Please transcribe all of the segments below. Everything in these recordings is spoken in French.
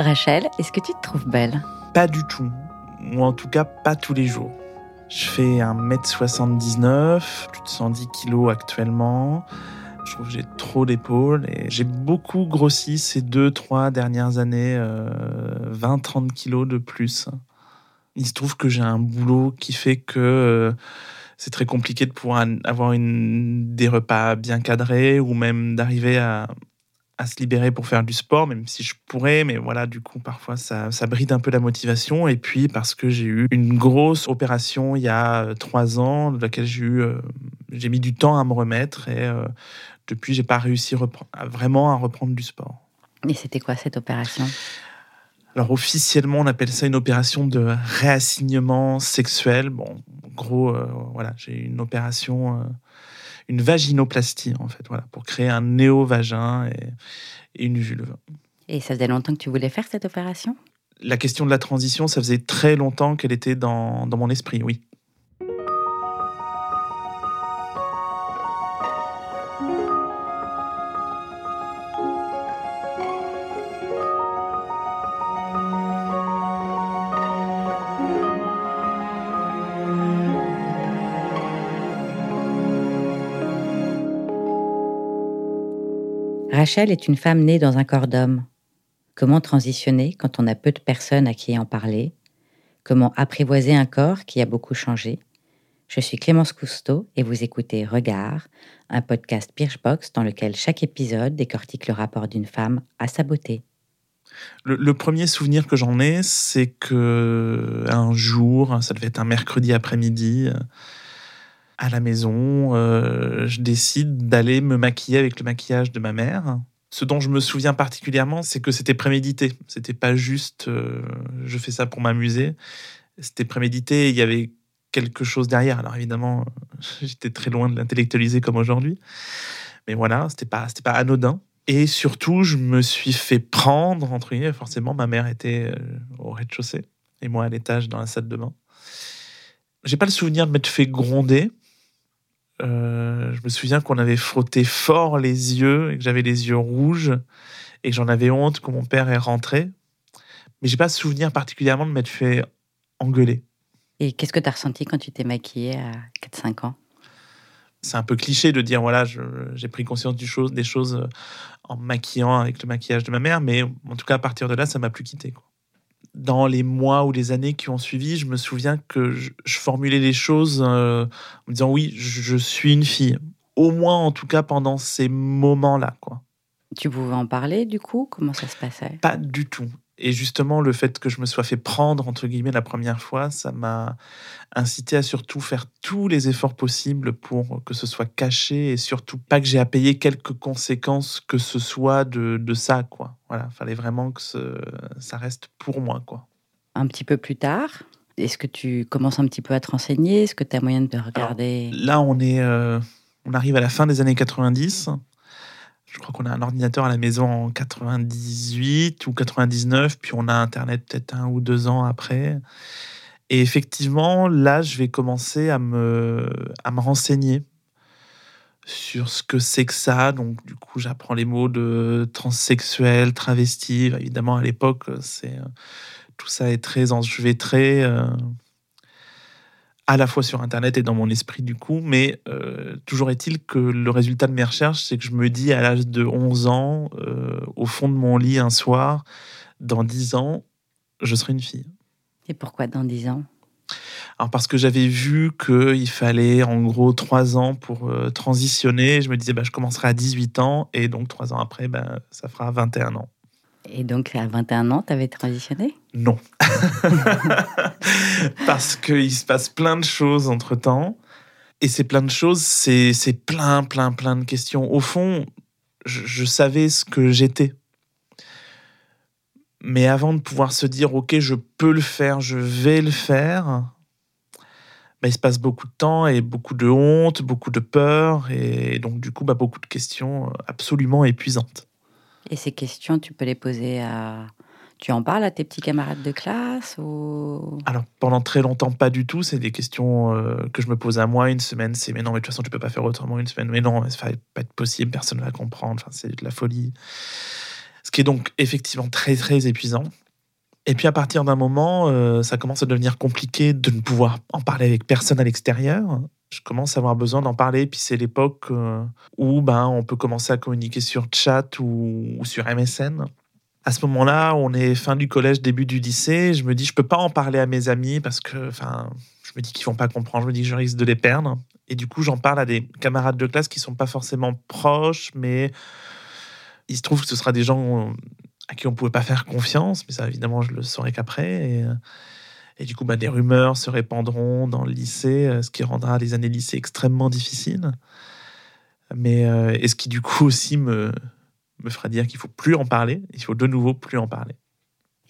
Rachel, est-ce que tu te trouves belle? Pas du tout. Ou en tout cas, pas tous les jours. Je fais 1m79, plus de 110 kg actuellement. Je trouve que j'ai trop d'épaules et j'ai beaucoup grossi ces deux, trois dernières années, 20-30 euh, kilos de plus. Il se trouve que j'ai un boulot qui fait que euh, c'est très compliqué de pouvoir avoir une, des repas bien cadrés ou même d'arriver à, à se libérer pour faire du sport, même si je pourrais, mais voilà, du coup, parfois, ça, ça bride un peu la motivation. Et puis, parce que j'ai eu une grosse opération il y a euh, trois ans, de laquelle j'ai eu, euh, j'ai mis du temps à me remettre, et euh, depuis, j'ai pas réussi à vraiment à reprendre du sport. Et c'était quoi cette opération? Alors officiellement, on appelle ça une opération de réassignement sexuel. Bon, en gros, voilà, j'ai une opération une vaginoplastie, en fait, voilà, pour créer un néo-vagin et, une vulve. Et ça faisait longtemps que tu voulais faire cette opération? La question de la transition, ça faisait très longtemps qu'elle était dans, dans mon esprit, oui. Rachel est une femme née dans un corps d'homme. Comment transitionner quand on a peu de personnes à qui en parler? Comment apprivoiser un corps qui a beaucoup changé? Je suis Clémence Cousteau et vous écoutez Regard, un podcast Birchbox dans lequel chaque épisode décortique le rapport d'une femme à sa beauté. Le, premier souvenir que j'en ai, c'est que un jour, ça devait être un mercredi après-midi, à la maison, euh, je décide d'aller me maquiller avec le maquillage de ma mère. Ce dont je me souviens particulièrement, c'est que c'était prémédité. C'était pas juste euh, je fais ça pour m'amuser. C'était prémédité. Il y avait quelque chose derrière. Alors évidemment, j'étais très loin de l'intellectualiser comme aujourd'hui. Mais voilà, c'était pas, c'était pas anodin. Et surtout, je me suis fait prendre, entre guillemets. Forcément, ma mère était euh, au rez-de-chaussée et moi à l'étage dans la salle de bain. J'ai pas le souvenir de m'être fait gronder, euh, je me souviens qu'on avait frotté fort les yeux et que j'avais les yeux rouges et que j'en avais honte quand mon père est rentré. Mais j'ai pas souvenir particulièrement de m'être fait engueuler. Et qu'est-ce que tu as ressenti quand tu t'es maquillée à 4-5 ans? C'est un peu cliché de dire voilà, j'ai pris conscience du chose, des choses en maquillant avec le maquillage de ma mère, mais en tout cas à partir de là, ça m'a plus quitté. Quoi dans les mois ou les années qui ont suivi, je me souviens que je, formulais les choses euh, en me disant oui, je, suis une fille. Au moins, en tout cas, pendant ces moments-là. quoi. Tu pouvais en parler du coup? Comment ça se passait? Pas du tout. Et justement, le fait que je me sois fait prendre, entre guillemets, la première fois, ça m'a incité à surtout faire tous les efforts possibles pour que ce soit caché et surtout pas que j'ai à payer quelques conséquences que ce soit de, de ça, quoi. Voilà, fallait vraiment que ça reste pour moi, quoi. Un petit peu plus tard, est-ce que tu commences un petit peu à te renseigner? Est-ce que tu as moyen de regarder? Là, on est, euh, on arrive à la fin des années 90. Je crois qu'on a un ordinateur à la maison en 98 ou 99, puis on a Internet peut-être un ou deux ans après. Et effectivement, là, je vais commencer à me, à me renseigner sur ce que c'est que ça. Donc, du coup, j'apprends les mots de transsexuel, travesti. Évidemment, à l'époque, c'est tout ça est très enchevêtré. À la fois sur Internet et dans mon esprit du coup, mais euh, toujours est-il que le résultat de mes recherches, c'est que je me dis à l'âge de 11 ans, euh, au fond de mon lit un soir, dans 10 ans, je serai une fille. Et pourquoi dans 10 ans? Alors parce que j'avais vu qu'il fallait en gros 3 ans pour euh, transitionner, je me disais bah, je commencerai à 18 ans et donc 3 ans après, bah, ça fera 21 ans. Et donc, à 21 ans, tu avais transitionné? Non. Parce qu'il se passe plein de choses entre-temps. Et ces plein de choses, c'est plein, plein, plein de questions. Au fond, je, savais ce que j'étais. Mais avant de pouvoir se dire, OK, je peux le faire, je vais le faire, bah, il se passe beaucoup de temps et beaucoup de honte, beaucoup de peur, et donc du coup, bah, beaucoup de questions absolument épuisantes. Et ces questions, tu peux les poser à... Tu en parles à tes petits camarades de classe ou... Alors, pendant très longtemps, pas du tout. C'est des questions euh, que je me pose à moi. Une semaine, c'est mais non, mais de toute façon, tu peux pas faire autrement. Une semaine, mais non, ça va pas être possible, personne ne va comprendre. Enfin, c'est de la folie. Ce qui est donc effectivement très très épuisant. Et puis à partir d'un moment, euh, ça commence à devenir compliqué de ne pouvoir en parler avec personne à l'extérieur. Je commence à avoir besoin d'en parler, puis c'est l'époque euh, où ben, on peut commencer à communiquer sur chat ou, sur MSN. À ce moment-là, on est fin du collège, début du lycée. Je me dis, je peux pas en parler à mes amis parce que, je me dis qu'ils vont pas comprendre. Je me dis que je risque de les perdre. Et du coup, j'en parle à des camarades de classe qui sont pas forcément proches, mais il se trouve que ce sera des gens à qui on pouvait pas faire confiance. Mais ça, évidemment, je le saurai qu'après. Et, et, du coup, bah, des rumeurs se répandront dans le lycée, ce qui rendra les années lycée extrêmement difficiles. Mais euh, et ce qui, du coup, aussi me me fera dire qu'il faut plus en parler, il faut de nouveau plus en parler.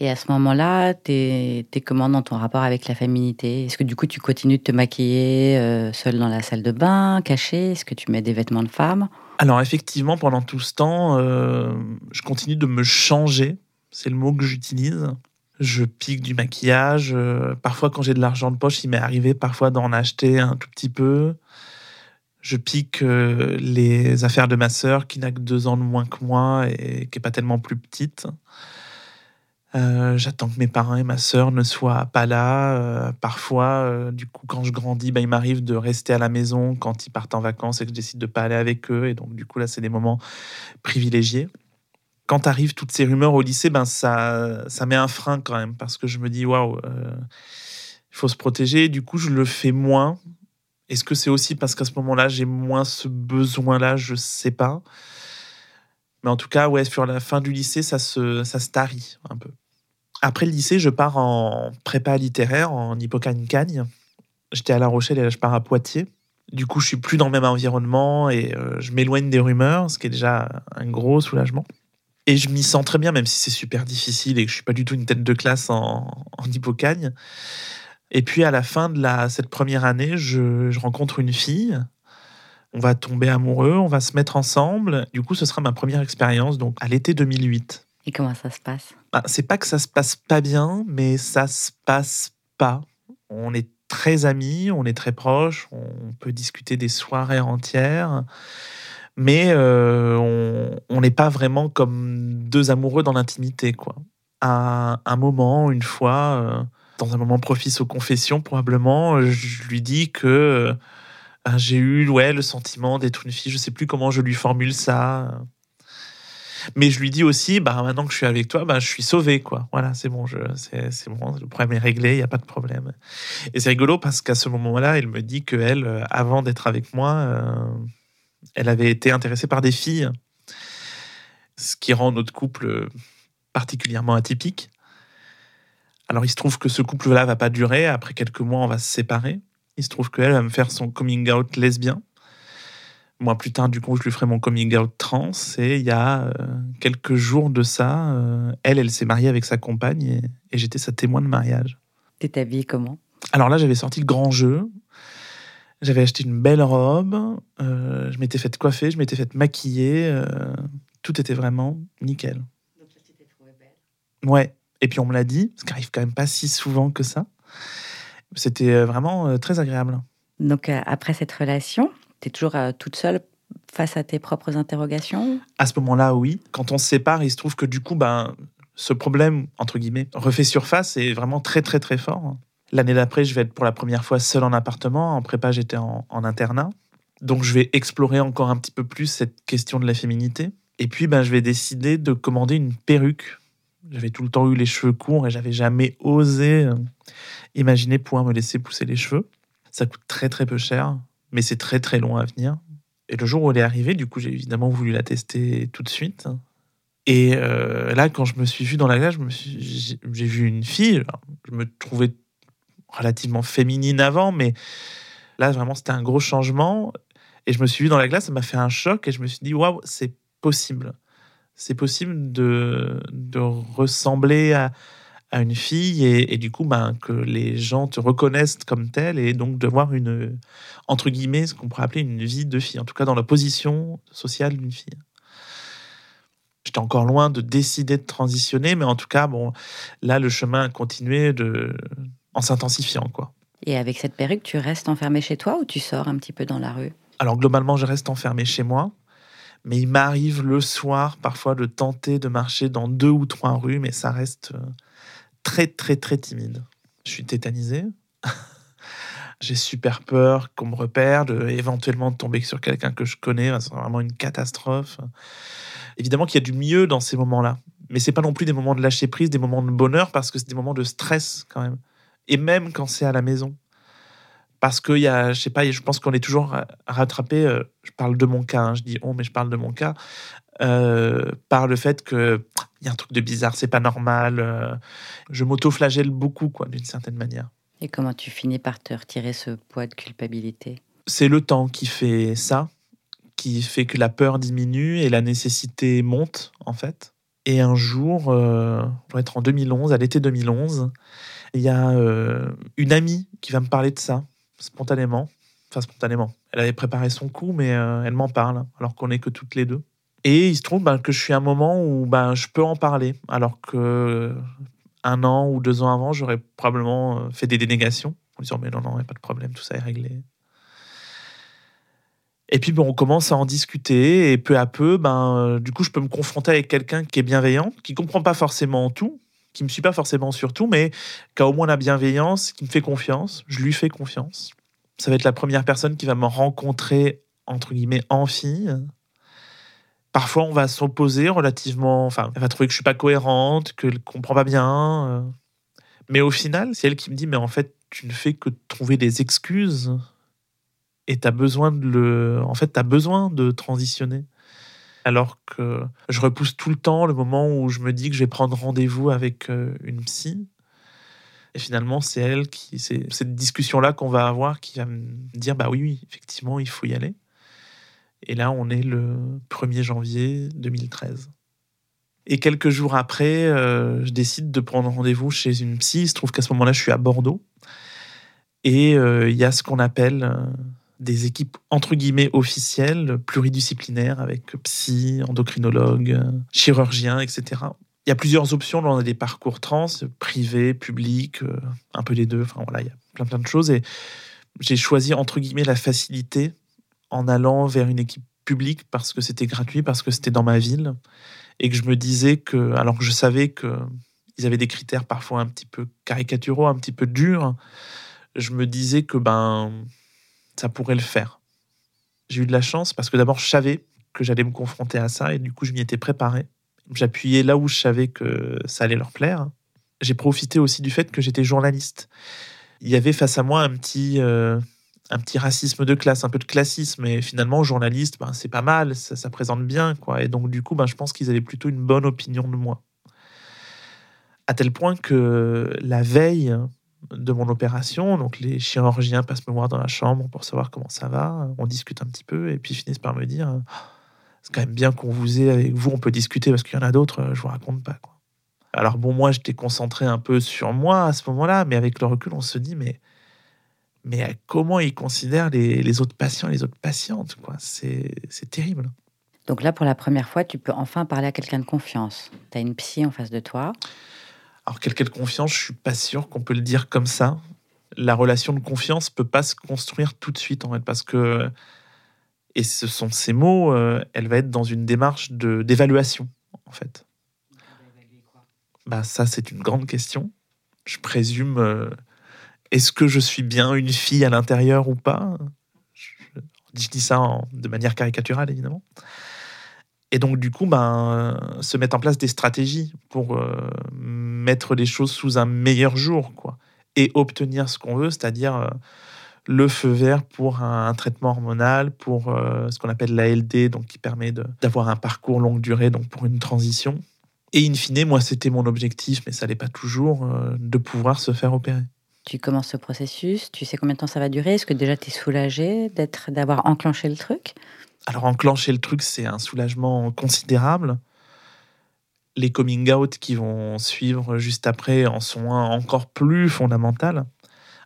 Et à ce moment-là, tu es, comment dans ton rapport avec la féminité Est-ce que du coup tu continues de te maquiller euh, seule dans la salle de bain, cachée? Est-ce que tu mets des vêtements de femme? Alors effectivement, pendant tout ce temps, euh, je continue de me changer, c'est le mot que j'utilise. Je pique du maquillage. Euh, parfois, quand j'ai de l'argent de poche, il m'est arrivé parfois d'en acheter un tout petit peu. Je pique euh, les affaires de ma sœur qui n'a que deux ans de moins que moi et qui n'est pas tellement plus petite. Euh, j'attends que mes parents et ma sœur ne soient pas là. Parfois, du coup, quand je grandis, bah, il m'arrive de rester à la maison quand ils partent en vacances et que je décide de pas aller avec eux. Et donc, du coup, là, c'est des moments privilégiés. Quand arrivent toutes ces rumeurs au lycée, ben ça, ça met un frein quand même parce que je me dis waouh, il faut se protéger. Du coup, je le fais moins est-ce que c'est aussi parce qu'à ce moment-là, j'ai moins ce besoin-là? Je sais pas. Mais en tout cas, ouais, sur la fin du lycée, ça se, ça se tarit un peu. Après le lycée, je pars en prépa littéraire, en hippocagne-cagne. J'étais à La Rochelle et là, je pars à Poitiers. Du coup, je suis plus dans le même environnement et euh, je m'éloigne des rumeurs, ce qui est déjà un gros soulagement. Et je m'y sens très bien, même si c'est super difficile et que je suis pas du tout une tête de classe en, en hippocagne. Et puis à la fin de la, cette première année, je, rencontre une fille. On va tomber amoureux, on va se mettre ensemble. Du coup, ce sera ma première expérience, donc à l'été 2008. Et comment ça se passe? Bah, C'est pas que ça se passe pas bien, mais ça se passe pas. On est très amis, on est très proches, on peut discuter des soirées entières, mais euh, on n'est pas vraiment comme deux amoureux dans l'intimité, quoi. À un moment, une fois. Euh, dans un moment propice aux confessions, probablement, je lui dis que euh, j'ai eu ouais, le sentiment d'être une fille. Je sais plus comment je lui formule ça. Mais je lui dis aussi, bah, maintenant que je suis avec toi, bah, je suis sauvé. Quoi. Voilà, c'est bon, bon, le problème est réglé, il n'y a pas de problème. Et c'est rigolo parce qu'à ce moment-là, elle me dit qu'elle, euh, avant d'être avec moi, elle avait été intéressée par des filles, ce qui rend notre couple particulièrement atypique. Alors il se trouve que ce couple-là va pas durer. Après quelques mois, on va se séparer. Il se trouve qu'elle va me faire son coming out lesbien. Moi, plus tard, du coup, je lui ferai mon coming out trans. Et il y a euh, quelques jours de ça, euh, elle, elle s'est mariée avec sa compagne et, j'étais sa témoin de mariage. T'es habillée comment? Alors là, j'avais sorti le grand jeu. J'avais acheté une belle robe. Euh, je m'étais fait coiffer, je m'étais fait maquiller. tout était vraiment nickel. Donc tu t'es trouvée belle Ouais. Et puis on me l'a dit, ce qui arrive quand même pas si souvent que ça. C'était euh, vraiment euh, très agréable. Donc euh, après cette relation, tu es toujours toute seule face à tes propres interrogations À ce moment-là, oui. Quand on se sépare, il se trouve que du coup, ben, ce problème, entre guillemets, refait surface et est vraiment très très très fort. L'année d'après, je vais être pour la première fois seule en appartement. En prépa, j'étais en, en, internat. Donc je vais explorer encore un petit peu plus cette question de la féminité. Et puis, ben, je vais décider de commander une perruque j'avais tout le temps eu les cheveux courts et j'avais jamais osé euh, imaginer pouvoir me laisser pousser les cheveux. Ça coûte très très peu cher, mais c'est très très long à venir. Et le jour où elle est arrivée, du coup, j'ai évidemment voulu la tester tout de suite. Et euh, là, quand je me suis vu dans la glace, j'ai vu une fille. je me trouvais relativement féminine avant, mais là, vraiment, c'était un gros changement. Et je me suis vu dans la glace, ça m'a fait un choc et je me suis dit, waouh, c'est possible c'est possible de, de ressembler à, à, une fille et, du coup ben, que les gens te reconnaissent comme telle et donc de voir une, entre guillemets, ce qu'on pourrait appeler une vie de fille, en tout cas dans la position sociale d'une fille. J'étais encore loin de décider de transitionner, mais en tout cas, bon, là, le chemin a continué de, en s'intensifiant. quoi. Et avec cette perruque, tu restes enfermé chez toi ou tu sors un petit peu dans la rue? Alors globalement, je reste enfermé chez moi. Mais il m'arrive le soir parfois de tenter de marcher dans deux ou trois rues, mais ça reste euh, très très très timide. Je suis tétanisé. J'ai super peur qu'on me repère, de, éventuellement de tomber sur quelqu'un que je connais. C'est vraiment une catastrophe. Évidemment qu'il y a du mieux dans ces moments-là. Mais c'est pas non plus des moments de lâcher prise, des moments de bonheur, parce que c'est des moments de stress quand même. Et même quand c'est à la maison. Parce qu'il y a, je sais pas, je pense qu'on est toujours rattrapé. Euh, je parle de mon cas, hein, je dis oh, mais je parle de mon cas. Euh, par le fait que il y a un truc de bizarre, c'est pas normal. Euh, je m'auto-flagelle beaucoup, quoi, d'une certaine manière. Et comment tu finis par te retirer ce poids de culpabilité? C'est le temps qui fait ça, qui fait que la peur diminue et la nécessité monte, en fait. Et un jour, euh, on être en 2011, à l'été 2011, il y a euh, une amie qui va me parler de ça, spontanément. Enfin, spontanément. Elle avait préparé son coup, mais euh, elle m'en parle, alors qu'on n'est que toutes les deux. Et il se trouve ben, que je suis à un moment où ben, je peux en parler, alors que un an ou deux ans avant, j'aurais probablement euh, fait des dénégations en disant mais non, non, il n'y a pas de problème, tout ça est réglé. Et puis bon, on commence à en discuter et peu à peu, ben, du coup, je peux me confronter avec quelqu'un qui est bienveillant, qui comprend pas forcément tout, qui me suit pas forcément sur tout, mais qui a au moins la bienveillance, qui me fait confiance. Je lui fais confiance. Ça va être la première personne qui va me rencontrer entre guillemets en fille, Parfois, on va s'opposer relativement. Enfin, elle va trouver que je suis pas cohérente, que ne comprend pas bien. Euh. Mais au final, c'est elle qui me dit Mais en fait, tu ne fais que trouver des excuses. Et tu as besoin de le. En fait, tu as besoin de transitionner. Alors que je repousse tout le temps le moment où je me dis que je vais prendre rendez-vous avec euh, une psy. Et finalement, c'est elle qui. C'est cette discussion-là qu'on va avoir qui va me dire Bah oui, oui, effectivement, il faut y aller. Et là, on est le 1er janvier 2013. Et quelques jours après, euh, je décide de prendre rendez-vous chez une psy. Il se trouve qu'à ce moment-là, je suis à Bordeaux. Et euh, il y a ce qu'on appelle des équipes entre guillemets officielles, pluridisciplinaires, avec psy, endocrinologue, chirurgien, etc. Il y a plusieurs options dans des parcours trans, privé, public, un peu les deux. Enfin voilà, il y a plein plein de choses. Et j'ai choisi entre guillemets la facilité en allant vers une équipe publique parce que c'était gratuit, parce que c'était dans ma ville, et que je me disais que, alors que je savais qu'ils avaient des critères parfois un petit peu caricaturaux, un petit peu durs, je me disais que ben ça pourrait le faire. J'ai eu de la chance parce que d'abord je savais que j'allais me confronter à ça et du coup je m'y étais préparé. J'appuyais là où je savais que ça allait leur plaire. J'ai profité aussi du fait que j'étais journaliste. Il y avait face à moi un petit euh, un petit racisme de classe, un peu de classisme. Et finalement, journaliste, ben, c'est pas mal, ça, présente bien. quoi. Et donc, du coup, ben, je pense qu'ils avaient plutôt une bonne opinion de moi. À tel point que la veille de mon opération, donc les chirurgiens passent me voir dans la chambre pour savoir comment ça va. On discute un petit peu et puis finissent par me dire c'est quand même bien qu'on vous ait avec vous, on peut discuter parce qu'il y en a d'autres, je vous raconte pas. Quoi. Alors bon, moi, j'étais concentré un peu sur moi à ce moment-là, mais avec le recul, on se dit mais mais comment ils considèrent les, autres patients les autres patientes. quoi. C'est terrible. Donc là, pour la première fois, tu peux enfin parler à quelqu'un de confiance. Tu as une psy en face de toi. Alors, quelqu'un de confiance, je suis pas sûr qu'on peut le dire comme ça. La relation de confiance peut pas se construire tout de suite, en fait, parce que, et ce sont ces mots, euh, elle va être dans une démarche d'évaluation, en fait. Bah, ça, c'est une grande question. Je présume. Euh, est-ce que je suis bien une fille à l'intérieur ou pas? Je, dis ça de manière caricaturale, évidemment. Et donc, du coup, ben, se mettre en place des stratégies pour euh, mettre les choses sous un meilleur jour, quoi. Et obtenir ce qu'on veut, c'est-à-dire euh, le feu vert pour un, traitement hormonal, pour euh, ce qu'on appelle l'ALD, donc qui permet d'avoir un parcours longue durée, donc pour une transition. Et in fine, moi, c'était mon objectif, mais ça n'est pas toujours, de pouvoir se faire opérer. Tu commences ce processus, tu sais combien de temps ça va durer? Est-ce que déjà tu es soulagé d'avoir enclenché le truc? Alors enclencher le truc, c'est un soulagement considérable. Les coming out qui vont suivre juste après en sont encore plus fondamental.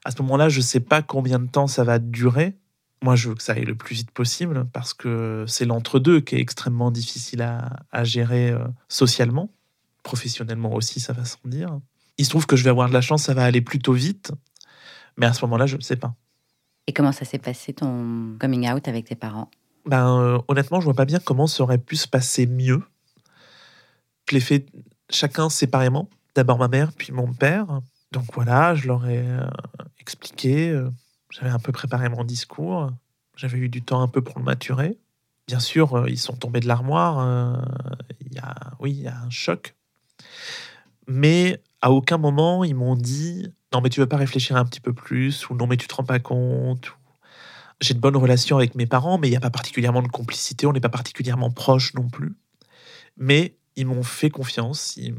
À ce moment-là, je ne sais pas combien de temps ça va durer. Moi, je veux que ça aille le plus vite possible parce que c'est l'entre-deux qui est extrêmement difficile à, à gérer euh, socialement. Professionnellement aussi, ça va sans dire. Il se trouve que je vais avoir de la chance, ça va aller plutôt vite. Mais à ce moment-là, je ne sais pas. Et comment ça s'est passé ton coming out avec tes parents? Ben, euh, honnêtement, je vois pas bien comment ça aurait pu se passer mieux. Je l'ai fait chacun séparément. D'abord ma mère, puis mon père. Donc voilà, je leur ai euh, expliqué. euh, J'avais un peu préparé mon discours. J'avais eu du temps un peu pour le maturer. Bien sûr, ils sont tombés de l'armoire. Il y a, oui, il y a un choc. Mais à aucun moment, ils m'ont dit Non, mais tu veux pas réfléchir un petit peu plus Ou non, mais tu te rends pas compte J'ai de bonnes relations avec mes parents, mais il n'y a pas particulièrement de complicité. On n'est pas particulièrement proches non plus. Mais ils m'ont fait confiance. Ils,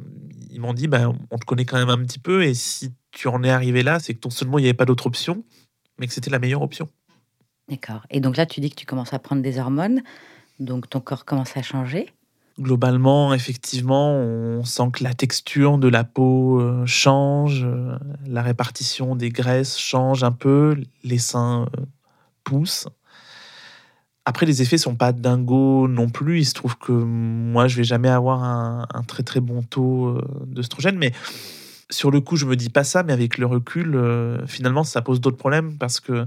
ils m'ont dit ben, On te connaît quand même un petit peu. Et si tu en es arrivé là, c'est que non seulement il n'y avait pas d'autre option, mais que c'était la meilleure option. D'accord. Et donc là, tu dis que tu commences à prendre des hormones, donc ton corps commence à changer. Globalement, effectivement, on sent que la texture de la peau euh, change, euh, la répartition des graisses change un peu, les seins poussent. Après, les effets sont pas dingos non plus. Il se trouve que moi, je vais jamais avoir un, très très bon taux euh, d'œstrogène, mais sur le coup, je me dis pas ça, mais avec le recul, euh, finalement, ça pose d'autres problèmes parce que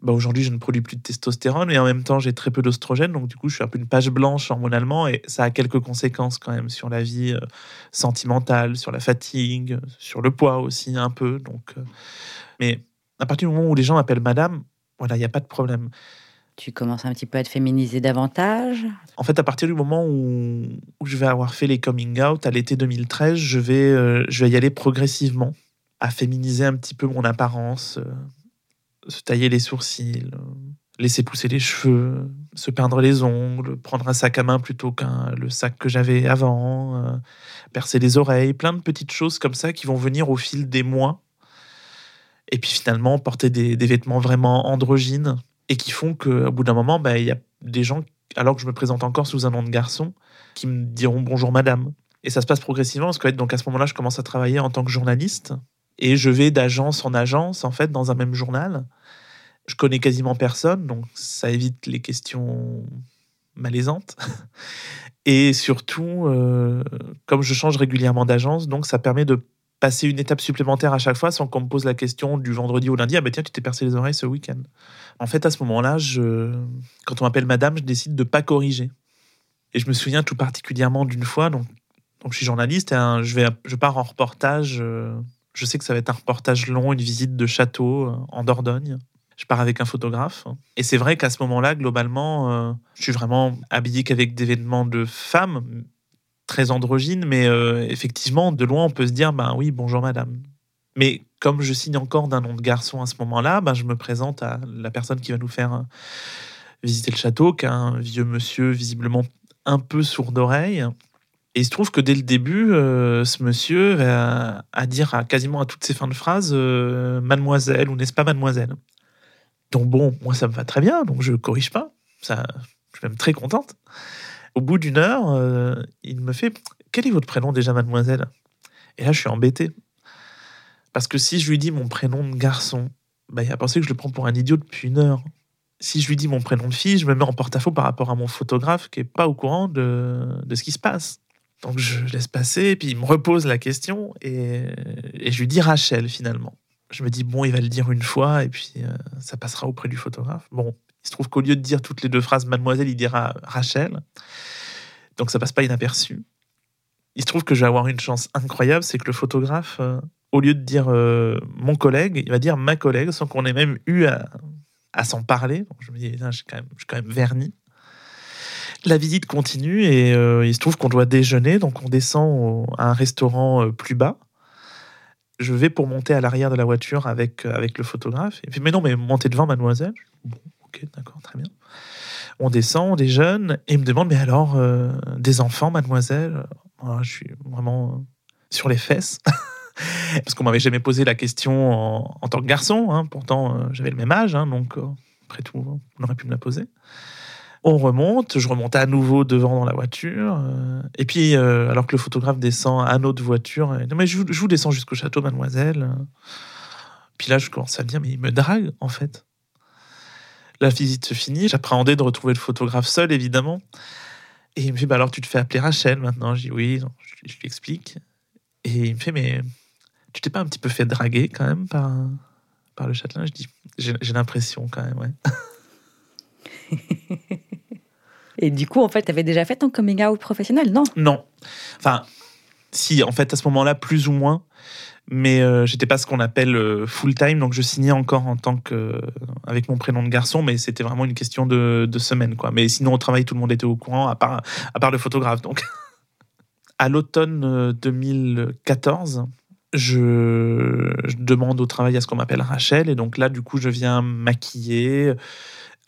bah, aujourd'hui, je ne produis plus de testostérone et en même temps, j'ai très peu d'ostrogène. Donc, du coup, je suis un peu une page blanche hormonalement et ça a quelques conséquences quand même sur la vie euh, sentimentale, sur la fatigue, sur le poids aussi un peu. Donc, mais à partir du moment où les gens m'appellent madame, voilà, il n'y a pas de problème. Tu commences un petit peu à te féminiser davantage. En fait, à partir du moment où, où je vais avoir fait les coming out à l'été 2013, je vais, euh, je vais y aller progressivement, à féminiser un petit peu mon apparence, euh, se tailler les sourcils, euh, laisser pousser les cheveux, se peindre les ongles, prendre un sac à main plutôt qu'un le sac que j'avais avant, percer les oreilles, plein de petites choses comme ça qui vont venir au fil des mois. Et puis finalement, porter des, vêtements vraiment androgynes et qui font qu'au bout d'un moment, bah, il y a des gens, alors que je me présente encore sous un nom de garçon, qui me diront bonjour madame. Et ça se passe progressivement donc à ce moment-là, je commence à travailler en tant que journaliste et je vais d'agence en agence en fait dans un même journal. Je connais quasiment personne, donc ça évite les questions malaisantes. Et surtout, euh, comme je change régulièrement d'agence, donc ça permet de passer une étape supplémentaire à chaque fois sans qu'on me pose la question du vendredi au lundi. Ah ben tiens, tu t'es percé les oreilles ce week-end. En fait, à ce moment-là, quand on m'appelle madame, je décide de pas corriger. Et je me souviens tout particulièrement d'une fois, donc, donc je suis journaliste, je, vais, je pars en reportage. euh, je sais que ça va être un reportage long, une visite de château euh, en Dordogne. Je pars avec un photographe. Et c'est vrai qu'à ce moment-là, globalement, euh, je suis vraiment habillé qu'avec des vêtements de femme, très androgynes, mais euh, effectivement, de loin, on peut se dire, ben oui, bonjour madame. Mais comme je signe encore d'un nom de garçon à ce moment-là, ben, je me présente à la personne qui va nous faire euh, visiter le château, qui est un vieux monsieur visiblement un peu sourd d'oreille. Et il se trouve que dès le début, euh, ce monsieur va à dire à, quasiment à toutes ses fins de phrase mademoiselle ou n'est-ce pas mademoiselle Donc bon, moi ça me va très bien, donc je corrige pas. Ça, je suis même très contente. Au bout d'une heure, euh, il me fait Quel est votre prénom déjà, mademoiselle? Et là, je suis embêté. Parce que si je lui dis mon prénom de garçon, bah, il a pensé que je le prends pour un idiot depuis une heure. Si je lui dis mon prénom de fille, je me mets en porte-à-faux par rapport à mon photographe qui est pas au courant de, de ce qui se passe. Donc je laisse passer, et puis il me repose la question, et, et je lui dis Rachel finalement. Je me dis, bon, il va le dire une fois, et puis euh, ça passera auprès du photographe. Bon, il se trouve qu'au lieu de dire toutes les deux phrases mademoiselle, il dira Rachel. Donc ça passe pas inaperçu. Il se trouve que je vais avoir une chance incroyable, c'est que le photographe, euh, au lieu de dire euh, mon collègue, il va dire ma collègue, sans qu'on ait même eu à, s'en parler. Donc, je me dis, je suis quand même, verni. La visite continue et euh, il se trouve qu'on doit déjeuner, donc on descend à un restaurant plus bas. Je vais pour monter à l'arrière de la voiture avec, avec le photographe. Mais non, mais montez devant, mademoiselle. Ok, d'accord, très bien. On descend, on déjeune, et il me demande, mais alors, euh, des enfants, mademoiselle? Alors, Je suis vraiment sur les fesses. Parce qu'on m'avait jamais posé la question en, tant que garçon. hein. Pourtant, euh, j'avais le même âge, hein, donc euh, après tout, on aurait pu me la poser. On remonte, je remonte à nouveau devant dans la voiture. et puis, alors que le photographe descend à notre voiture, non mais je, je vous descends jusqu'au château, mademoiselle. Puis là, je commence à me dire, mais il me drague, en fait. La visite se finit, j'appréhendais de retrouver le photographe seul, évidemment. Et il me fait, bah alors tu te fais appeler Rachel maintenant? Je dis oui, je, lui- je lui explique. Et il me fait, mais tu t'es pas un petit peu fait draguer quand même par, par le châtelain? Je dis, j'ai j'ai l'impression quand même, ouais. Et du coup, en fait, tu avais déjà fait ton coming out professionnel, non? Non. Enfin, si, en fait, à ce moment-là, plus ou moins. Mais euh, j'étais pas ce qu'on appelle euh, full time, donc je signais encore en tant que avec mon prénom de garçon, mais c'était vraiment une question de, de semaine, quoi. Mais sinon, au travail, tout le monde était au courant, à part à part le photographe. Donc, à l'automne 2014, je, je, demande au travail à ce qu'on m'appelle Rachel, et donc là, du coup, je viens maquiller,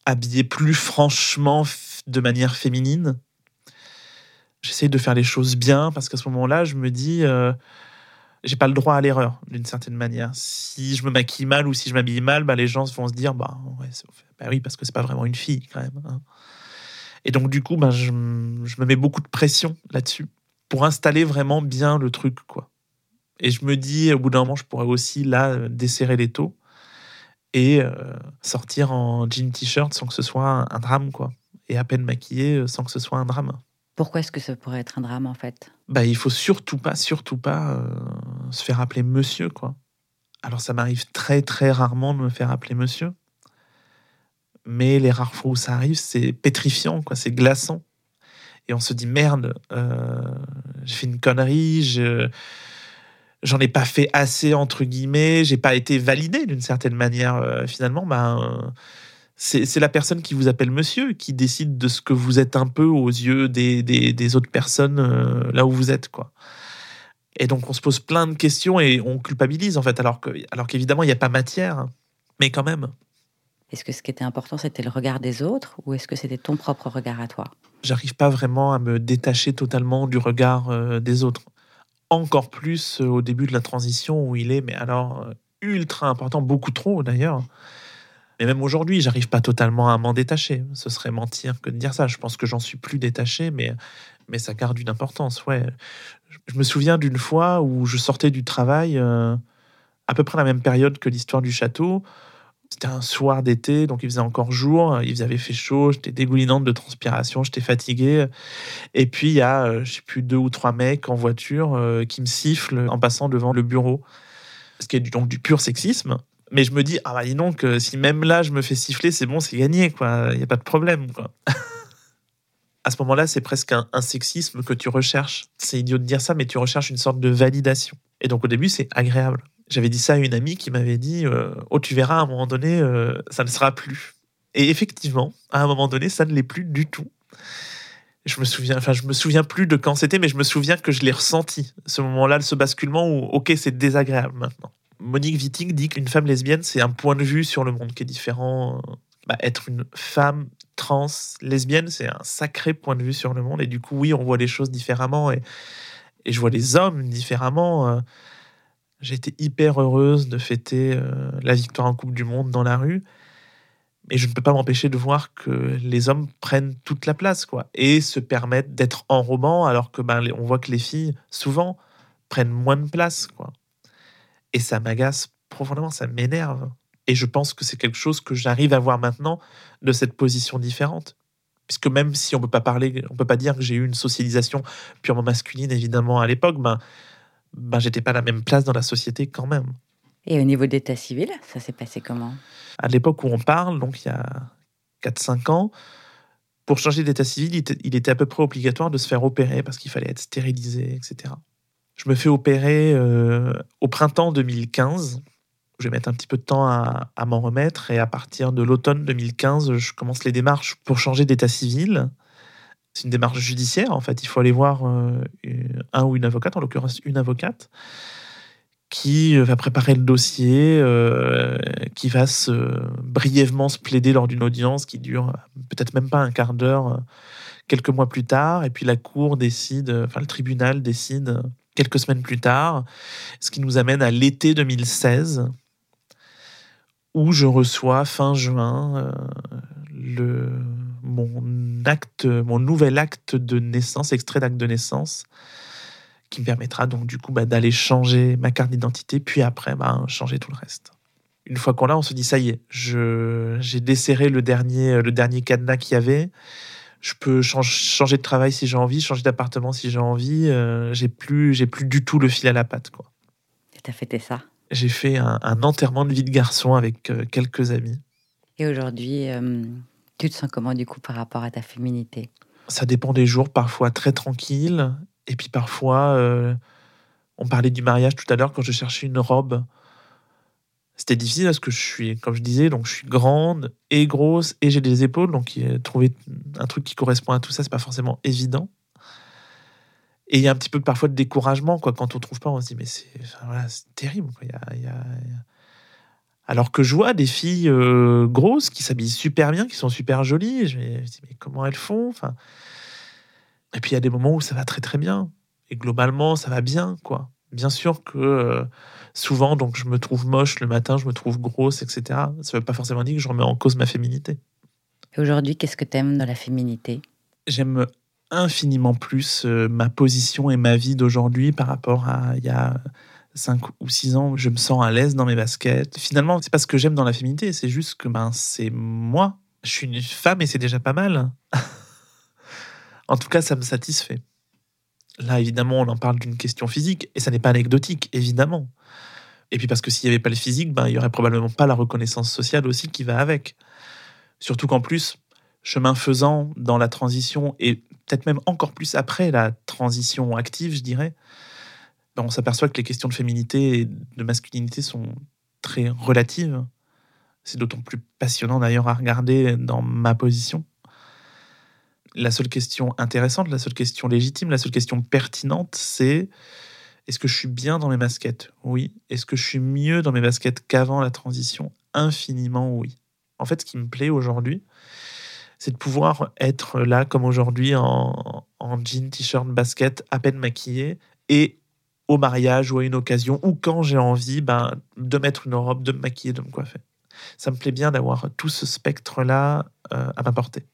habiller plus franchement, de manière féminine. J'essaye de faire les choses bien parce qu'à ce moment-là, je me dis, euh, j'ai pas le droit à l'erreur d'une certaine manière. Si je me maquille mal ou si je m'habille mal, bah, les gens vont se dire, bah, bah oui, parce que c'est pas vraiment une fille quand même. Hein. Et donc du coup, bah, je, me mets beaucoup de pression là-dessus pour installer vraiment bien le truc, quoi. Et je me dis, au bout d'un moment, je pourrais aussi là desserrer les taux et euh, sortir en jean t-shirt sans que ce soit un drame, quoi et à peine maquillée euh, sans que ce soit un drame. Pourquoi est-ce que ça pourrait être un drame en fait? Bah il faut surtout pas, surtout pas euh, se faire appeler monsieur quoi. Alors ça m'arrive très très rarement de me faire appeler monsieur, mais les rares fois où ça arrive, c'est pétrifiant quoi, c'est glaçant. Et on se dit merde, euh, j'ai fait une connerie, je j'en ai pas fait assez entre guillemets, j'ai pas été validé d'une certaine manière. finalement, bah c'est la personne qui vous appelle monsieur qui décide de ce que vous êtes un peu aux yeux des, des, autres personnes euh, là où vous êtes. quoi. Et donc on se pose plein de questions et on culpabilise en fait, alors qu'évidemment alors qu'évidemment il n'y a pas matière, mais quand même. Est-ce que ce qui était important c'était le regard des autres ou est-ce que c'était ton propre regard à toi? J'arrive pas vraiment à me détacher totalement du regard euh, des autres. Encore plus euh, au début de la transition où il est, mais alors ultra important, beaucoup trop d'ailleurs. Mais même aujourd'hui, j'arrive pas totalement à m'en détacher. Ce serait mentir que de dire ça. Je pense que j'en suis plus détaché, mais, mais ça garde une importance. Ouais. Je me souviens d'une fois où je sortais du travail euh, à peu près la même période que l'histoire du château. C'était un soir d'été, donc il faisait encore jour, il avait fait chaud, j'étais dégoulinante de transpiration, j'étais fatigué. Et puis il y a, euh, je sais plus, deux ou trois mecs en voiture euh, qui me sifflent en passant devant le bureau. Ce qui est donc du pur sexisme. Mais je me dis, ah bah dis donc, si même là je me fais siffler, c'est bon, c'est gagné, quoi. Il n'y a pas de problème, quoi. à ce moment-là, c'est presque un, sexisme que tu recherches. C'est idiot de dire ça, mais tu recherches une sorte de validation. Et donc au début, c'est agréable. J'avais dit ça à une amie qui m'avait dit, euh, oh tu verras, à un moment donné, euh, ça ne sera plus. Et effectivement, à un moment donné, ça ne l'est plus du tout. Je me souviens, enfin, je me souviens plus de quand c'était, mais je me souviens que je l'ai ressenti, ce moment-là, ce basculement où, ok, c'est désagréable maintenant. Monique Wittig dit qu'une femme lesbienne, c'est un point de vue sur le monde qui est différent. Bah, être une femme trans lesbienne, c'est un sacré point de vue sur le monde. Et du coup, oui, on voit les choses différemment. Et, je vois les hommes différemment. Euh. J'ai été hyper heureuse de fêter euh, la victoire en Coupe du Monde dans la rue. Mais je ne peux pas m'empêcher de voir que les hommes prennent toute la place, quoi, et se permettent d'être en roman, alors que ben, on voit que les filles, souvent, prennent moins de place, quoi. Et ça m'agace profondément, ça m'énerve. Et je pense que c'est quelque chose que j'arrive à voir maintenant de cette position différente. Puisque même si on peut pas parler, on peut pas dire que j'ai eu une socialisation purement masculine, évidemment, à l'époque, ben, ben j'étais pas à la même place dans la société quand même. Et au niveau d'état civil, ça s'est passé comment? À l'époque où on parle, donc il y a 4-5 ans, pour changer d'état civil, il était à peu près obligatoire de se faire opérer parce qu'il fallait être stérilisé, etc. Je me fais opérer euh, au printemps 2015. Je vais mettre un petit peu de temps à, m'en remettre et à partir de l'automne 2015, je commence les démarches pour changer d'état civil. C'est une démarche judiciaire en fait. Il faut aller voir euh, un ou une avocate, en l'occurrence une avocate, qui va préparer le dossier, euh, qui va se, brièvement se plaider lors d'une audience qui dure peut-être même pas un quart d'heure quelques mois plus tard. Et puis la cour décide, enfin le tribunal décide quelques semaines plus tard, ce qui nous amène à l'été 2016, où je reçois fin juin euh, le, mon acte, mon nouvel acte de naissance, extrait d'acte de naissance, qui me permettra donc du coup bah, d'aller changer ma carte d'identité, puis après bah, changer tout le reste. Une fois qu'on l'a, on se dit ça y est, j'ai desserré le dernier, le dernier cadenas qu'il y avait je peux changer de travail si j'ai envie, changer d'appartement si j'ai envie. Euh, j'ai plus, j'ai plus du tout le fil à la patte, quoi. Et t'as fêté ça? J'ai fait un, enterrement de vie de garçon avec euh, quelques amis. Et aujourd'hui, euh, Tu te sens comment du coup par rapport à ta féminité? Ça dépend des jours, parfois très tranquille, et puis parfois, euh, on parlait du mariage tout à l'heure quand je cherchais une robe. C'était difficile parce que je suis, comme je disais, donc je suis grande et grosse et j'ai des épaules, donc trouver un truc qui correspond à tout ça, c'est pas forcément évident. Et il y a un petit peu parfois de découragement, quoi. Quand on trouve pas, on se dit, mais c'est terrible. Alors que je vois des filles euh, grosses qui s'habillent super bien, qui sont super jolies. Je me dis, mais comment elles font enfin... Et puis il y a des moments où ça va très très bien. Et globalement, ça va bien, quoi. Bien sûr que euh, souvent, donc, je me trouve moche le matin, je me trouve grosse, etc. Ça ne veut pas forcément dire que je remets en cause ma féminité. Et aujourd'hui, qu'est-ce que tu aimes dans la féminité? J'aime infiniment plus euh, ma position et ma vie d'aujourd'hui par rapport à il y a 5 ou 6 ans. Je me sens à l'aise dans mes baskets. Finalement, c'est pas ce que j'aime dans la féminité, c'est juste que ben, c'est moi. Je suis une femme et c'est déjà pas mal. en tout cas, ça me satisfait. Là, évidemment, on en parle d'une question physique et ça n'est pas anecdotique, évidemment. Et puis parce que s'il n'y avait pas le physique, ben, il n'y aurait probablement pas la reconnaissance sociale aussi qui va avec. Surtout qu'en plus, chemin faisant dans la transition et peut-être même encore plus après la transition active, je dirais, ben, on s'aperçoit que les questions de féminité et de masculinité sont très relatives. C'est d'autant plus passionnant d'ailleurs à regarder dans ma position. La seule question intéressante, la seule question légitime, la seule question pertinente, c'est est-ce que je suis bien dans mes baskets? Oui. Est-ce que je suis mieux dans mes baskets qu'avant la transition? Infiniment oui. En fait, ce qui me plaît aujourd'hui, c'est de pouvoir être là comme aujourd'hui en, jean, t-shirt, basket, à peine maquillé et au mariage ou à une occasion ou quand j'ai envie ben, de mettre une robe, de me maquiller, de me coiffer. Ça me plaît bien d'avoir tout ce spectre-là euh, à ma portée.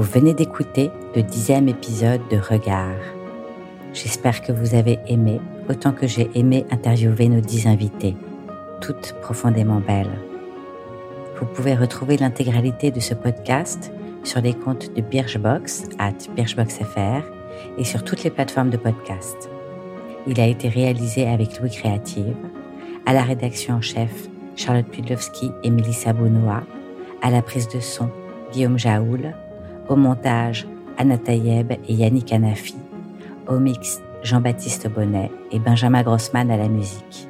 Vous venez d'écouter le dixième épisode de Regard. J'espère que vous avez aimé autant que j'ai aimé interviewer nos dix invités, toutes profondément belles. Vous pouvez retrouver l'intégralité de ce podcast sur les comptes de Birchbox, at birchboxfr, et sur toutes les plateformes de podcast. Il a été réalisé avec Louis Créative, à la rédaction en chef Charlotte Pudlowski et Melissa Bonois, à la prise de son Guillaume Jaoul, au montage Anna Tayeb et Yannick Anafi, au mix Jean-Baptiste Bonnet et Benjamin Grossman à la musique.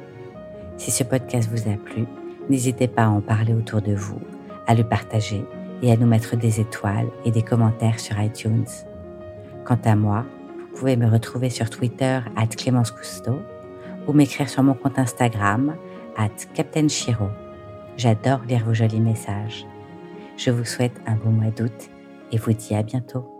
Si ce podcast vous a plu, n'hésitez pas à en parler autour de vous, à le partager et à nous mettre des étoiles et des commentaires sur iTunes. Quant à moi, vous pouvez me retrouver sur Twitter at Clémence Cousteau ou m'écrire sur mon compte Instagram at Captain. J'adore lire vos jolis messages. Je vous souhaite un bon mois d'août et vous dis à bientôt.